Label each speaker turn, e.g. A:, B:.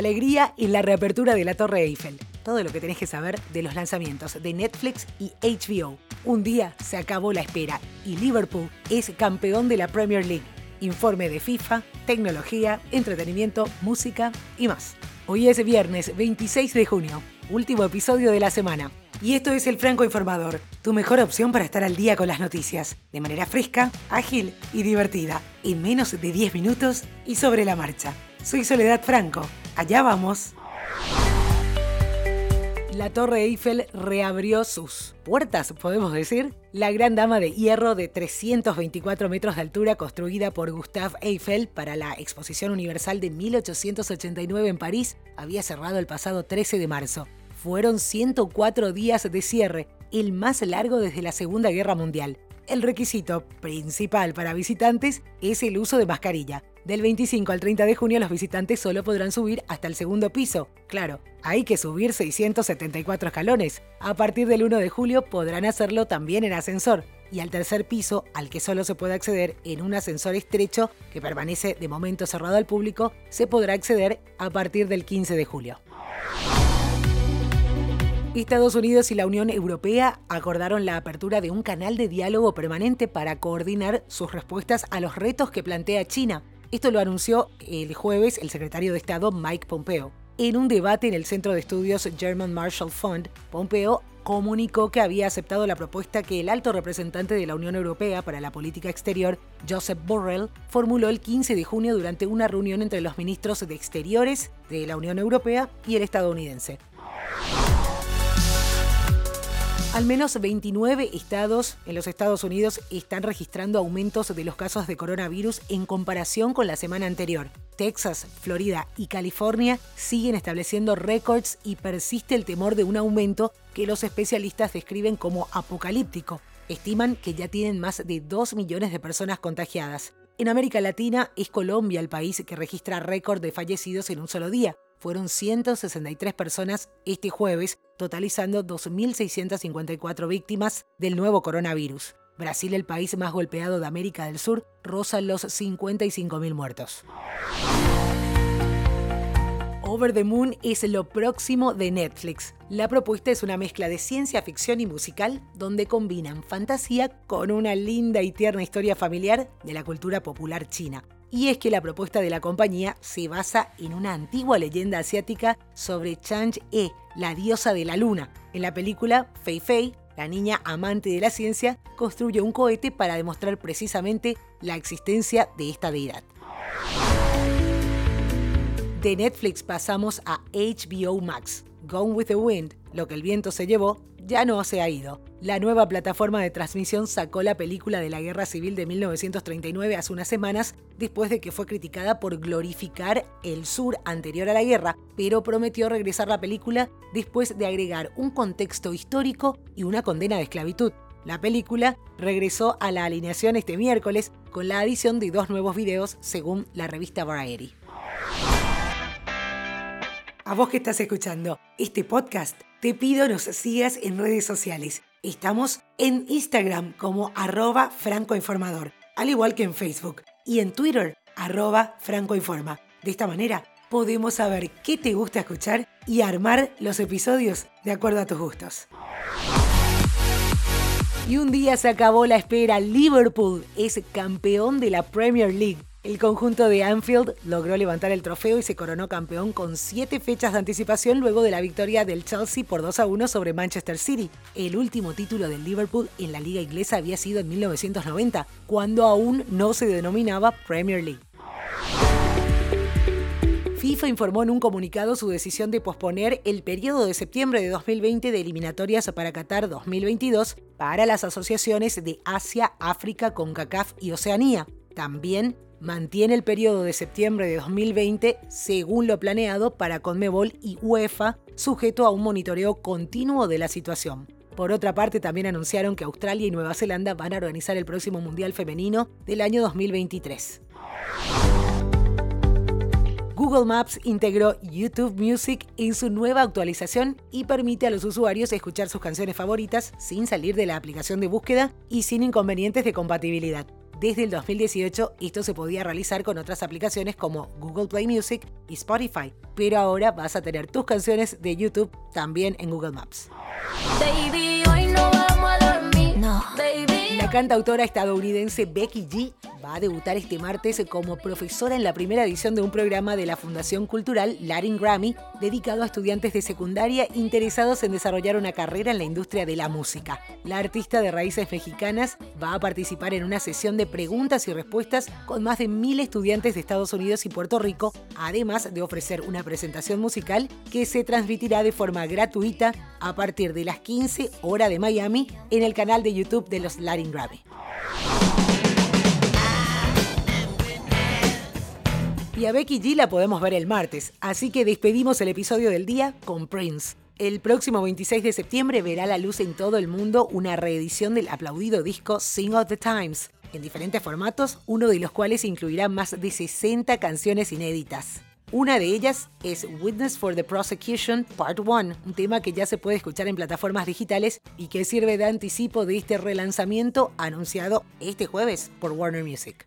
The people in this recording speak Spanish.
A: alegría y la reapertura de la Torre Eiffel. Todo lo que tenés que saber de los lanzamientos de Netflix y HBO. Un día se acabó la espera y Liverpool es campeón de la Premier League. Informe de FIFA, tecnología, entretenimiento, música y más. Hoy es viernes 26 de junio, último episodio de la semana. Y esto es el Franco Informador, tu mejor opción para estar al día con las noticias, de manera fresca, ágil y divertida, en menos de 10 minutos y sobre la marcha. Soy Soledad Franco, allá vamos. La Torre Eiffel reabrió sus puertas, podemos decir. La gran dama de hierro de 324 metros de altura construida por Gustave Eiffel para la Exposición Universal de 1889 en París había cerrado el pasado 13 de marzo. Fueron 104 días de cierre, el más largo desde la Segunda Guerra Mundial. El requisito principal para visitantes es el uso de mascarilla. Del 25 al 30 de junio los visitantes solo podrán subir hasta el segundo piso. Claro, hay que subir 674 escalones. A partir del 1 de julio podrán hacerlo también en ascensor. Y al tercer piso, al que solo se puede acceder en un ascensor estrecho que permanece de momento cerrado al público, se podrá acceder a partir del 15 de julio. Estados Unidos y la Unión Europea acordaron la apertura de un canal de diálogo permanente para coordinar sus respuestas a los retos que plantea China. Esto lo anunció el jueves el secretario de Estado Mike Pompeo. En un debate en el Centro de Estudios German Marshall Fund, Pompeo comunicó que había aceptado la propuesta que el alto representante de la Unión Europea para la Política Exterior, Joseph Borrell, formuló el 15 de junio durante una reunión entre los ministros de Exteriores de la Unión Europea y el estadounidense. Al menos 29 estados en los Estados Unidos están registrando aumentos de los casos de coronavirus en comparación con la semana anterior. Texas, Florida y California siguen estableciendo récords y persiste el temor de un aumento que los especialistas describen como apocalíptico. Estiman que ya tienen más de 2 millones de personas contagiadas. En América Latina es Colombia el país que registra récord de fallecidos en un solo día, fueron 163 personas este jueves, totalizando 2.654 víctimas del nuevo coronavirus. Brasil, el país más golpeado de América del Sur, roza los 55.000 muertos. Over the Moon es lo próximo de Netflix. La propuesta es una mezcla de ciencia ficción y musical donde combinan fantasía con una linda y tierna historia familiar de la cultura popular china y es que la propuesta de la compañía se basa en una antigua leyenda asiática sobre Chang-e, la diosa de la luna. En la película, Fei Fei, la niña amante de la ciencia, construye un cohete para demostrar precisamente la existencia de esta deidad. De Netflix pasamos a HBO Max. Gone with the Wind, lo que el viento se llevó, ya no se ha ido. La nueva plataforma de transmisión sacó la película de la Guerra Civil de 1939 hace unas semanas, después de que fue criticada por glorificar el sur anterior a la guerra, pero prometió regresar la película después de agregar un contexto histórico y una condena de esclavitud. La película regresó a la alineación este miércoles con la adición de dos nuevos videos según la revista Variety. A vos que estás escuchando este podcast, te pido nos sigas en redes sociales. Estamos en Instagram como arroba francoinformador, al igual que en Facebook, y en Twitter arroba francoinforma. De esta manera podemos saber qué te gusta escuchar y armar los episodios de acuerdo a tus gustos. Y un día se acabó la espera. Liverpool es campeón de la Premier League. El conjunto de Anfield logró levantar el trofeo y se coronó campeón con siete fechas de anticipación luego de la victoria del Chelsea por 2 a 1 sobre Manchester City. El último título del Liverpool en la liga inglesa había sido en 1990, cuando aún no se denominaba Premier League. FIFA informó en un comunicado su decisión de posponer el periodo de septiembre de 2020 de eliminatorias para Qatar 2022 para las asociaciones de Asia, África, CONCACAF y Oceanía. También mantiene el periodo de septiembre de 2020 según lo planeado para Conmebol y UEFA, sujeto a un monitoreo continuo de la situación. Por otra parte, también anunciaron que Australia y Nueva Zelanda van a organizar el próximo Mundial Femenino del año 2023. Google Maps integró YouTube Music en su nueva actualización y permite a los usuarios escuchar sus canciones favoritas sin salir de la aplicación de búsqueda y sin inconvenientes de compatibilidad. Desde el 2018 esto se podía realizar con otras aplicaciones como Google Play Music y Spotify, pero ahora vas a tener tus canciones de YouTube también en Google Maps. La cantautora estadounidense Becky G va a debutar este martes como profesora en la primera edición de un programa de la Fundación Cultural Latin Grammy dedicado a estudiantes de secundaria interesados en desarrollar una carrera en la industria de la música. La artista de raíces mexicanas va a participar en una sesión de preguntas y respuestas con más de mil estudiantes de Estados Unidos y Puerto Rico, además de ofrecer una presentación musical que se transmitirá de forma gratuita a partir de las 15 horas de Miami en el canal de YouTube de los Latin Grammy. Y a Becky G la podemos ver el martes, así que despedimos el episodio del día con Prince. El próximo 26 de septiembre verá la luz en todo el mundo una reedición del aplaudido disco Sing of the Times, en diferentes formatos, uno de los cuales incluirá más de 60 canciones inéditas. Una de ellas es Witness for the Prosecution Part 1, un tema que ya se puede escuchar en plataformas digitales y que sirve de anticipo de este relanzamiento anunciado este jueves por Warner Music.